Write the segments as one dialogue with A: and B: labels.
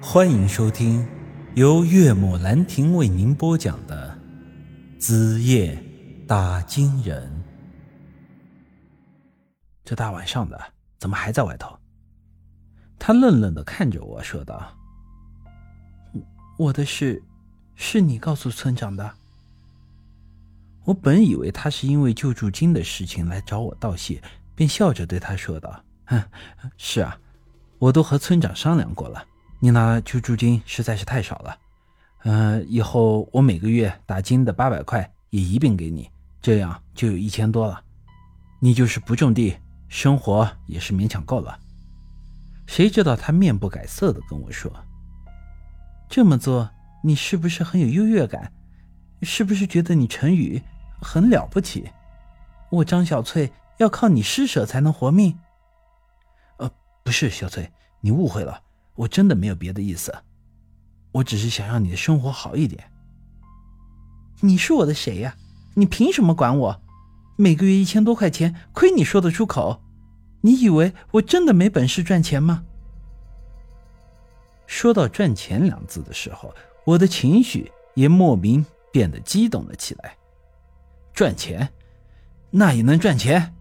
A: 欢迎收听由岳母兰亭为您播讲的《子夜打金人》。
B: 这大晚上的，怎么还在外头？他愣愣的看着我说道：“
C: 我的事，是你告诉村长的。”
B: 我本以为他是因为救助金的事情来找我道谢，便笑着对他说道：“哼，是啊，我都和村长商量过了。你那救助金实在是太少了，嗯，以后我每个月打金的八百块也一并给你，这样就有一千多了。你就是不种地，生活也是勉强够了。”谁知道他面不改色的跟我说：“
C: 这么做，你是不是很有优越感？是不是觉得你陈宇？”很了不起，我张小翠要靠你施舍才能活命。
B: 呃，不是小翠，你误会了，我真的没有别的意思，我只是想让你的生活好一点。
C: 你是我的谁呀？你凭什么管我？每个月一千多块钱，亏你说得出口？你以为我真的没本事赚钱吗？
B: 说到赚钱两字的时候，我的情绪也莫名变得激动了起来。赚钱，那也能赚钱？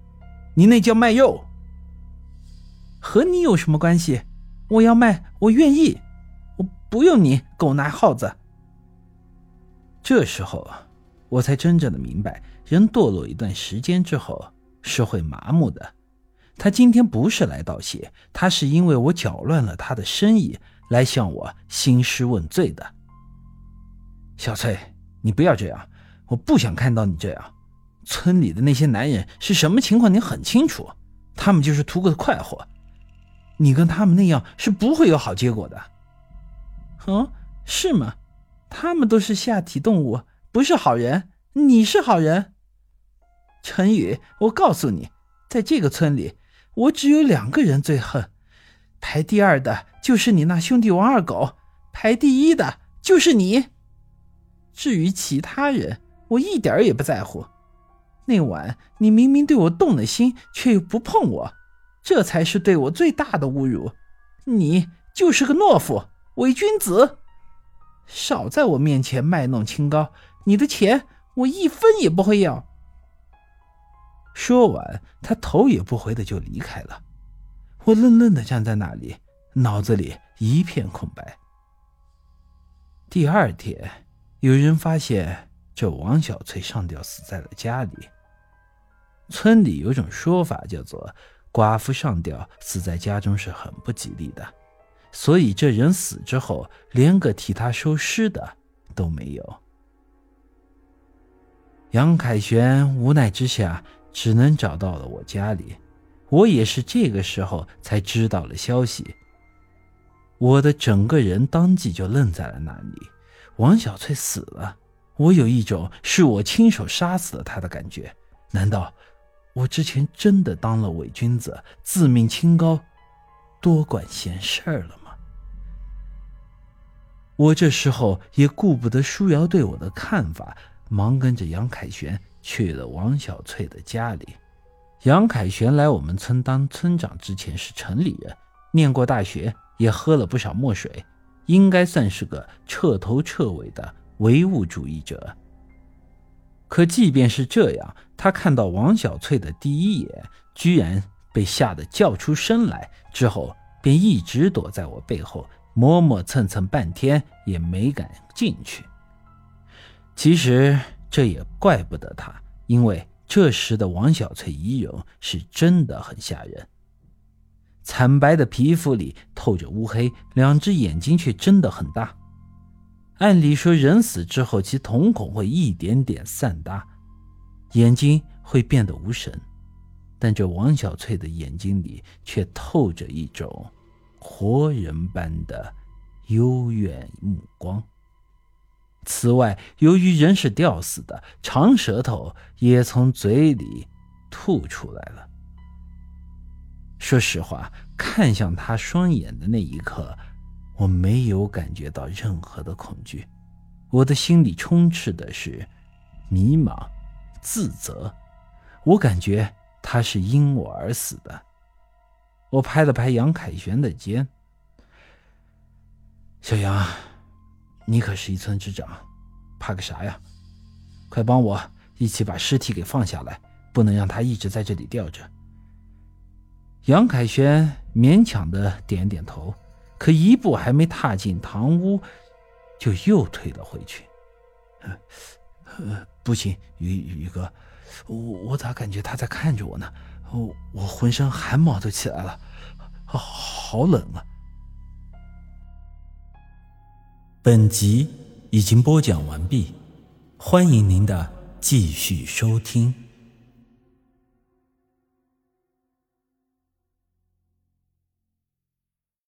B: 你那叫卖肉，
C: 和你有什么关系？我要卖，我愿意，我不用你狗拿耗子。
B: 这时候，我才真正的明白，人堕落一段时间之后是会麻木的。他今天不是来道谢，他是因为我搅乱了他的生意，来向我兴师问罪的。小翠，你不要这样。我不想看到你这样，村里的那些男人是什么情况，你很清楚，他们就是图个快活，你跟他们那样是不会有好结果的。
C: 哦，是吗？他们都是下体动物，不是好人。你是好人，陈宇，我告诉你，在这个村里，我只有两个人最恨，排第二的就是你那兄弟王二狗，排第一的就是你。至于其他人，我一点也不在乎。那晚你明明对我动了心，却又不碰我，这才是对我最大的侮辱。你就是个懦夫、伪君子，少在我面前卖弄清高。你的钱我一分也不会要。
B: 说完，他头也不回的就离开了。我愣愣的站在那里，脑子里一片空白。第二天，有人发现。这王小翠上吊死在了家里。村里有种说法叫做“寡妇上吊死在家中是很不吉利的”，所以这人死之后连个替他收尸的都没有。杨凯旋无奈之下只能找到了我家里，我也是这个时候才知道了消息。我的整个人当即就愣在了那里，王小翠死了。我有一种是我亲手杀死了她的感觉，难道我之前真的当了伪君子，自命清高，多管闲事儿了吗？我这时候也顾不得舒瑶对我的看法，忙跟着杨凯旋去了王小翠的家里。杨凯旋来我们村当村长之前是城里人，念过大学，也喝了不少墨水，应该算是个彻头彻尾的。唯物主义者。可即便是这样，他看到王小翠的第一眼，居然被吓得叫出声来，之后便一直躲在我背后，磨磨蹭蹭半天也没敢进去。其实这也怪不得他，因为这时的王小翠仪容是真的很吓人，惨白的皮肤里透着乌黑，两只眼睛却真的很大。按理说，人死之后，其瞳孔会一点点散大，眼睛会变得无神，但这王小翠的眼睛里却透着一种活人般的幽怨目光。此外，由于人是吊死的，长舌头也从嘴里吐出来了。说实话，看向他双眼的那一刻。我没有感觉到任何的恐惧，我的心里充斥的是迷茫、自责。我感觉他是因我而死的。我拍了拍杨凯旋的肩：“小杨，你可是一村之长，怕个啥呀？快帮我一起把尸体给放下来，不能让他一直在这里吊着。
C: 杨凯旋勉强的点点头，可一步还没踏进堂屋，就又退了回去。
B: 不行，宇宇哥，我我咋感觉他在看着我呢？我我浑身汗毛都起来了，好冷啊！
A: 本集已经播讲完毕，欢迎您的继续收听。